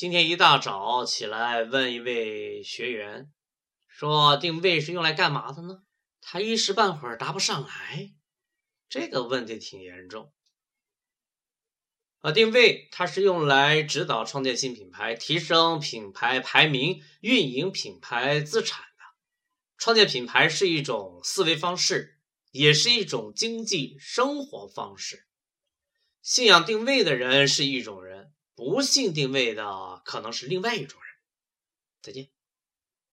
今天一大早起来问一位学员，说定位是用来干嘛的呢？他一时半会儿答不上来，这个问题挺严重。啊，定位它是用来指导创建新品牌、提升品牌排名、运营品牌资产的。创建品牌是一种思维方式，也是一种经济生活方式。信仰定位的人是一种人，不幸定位的可能是另外一种人。再见。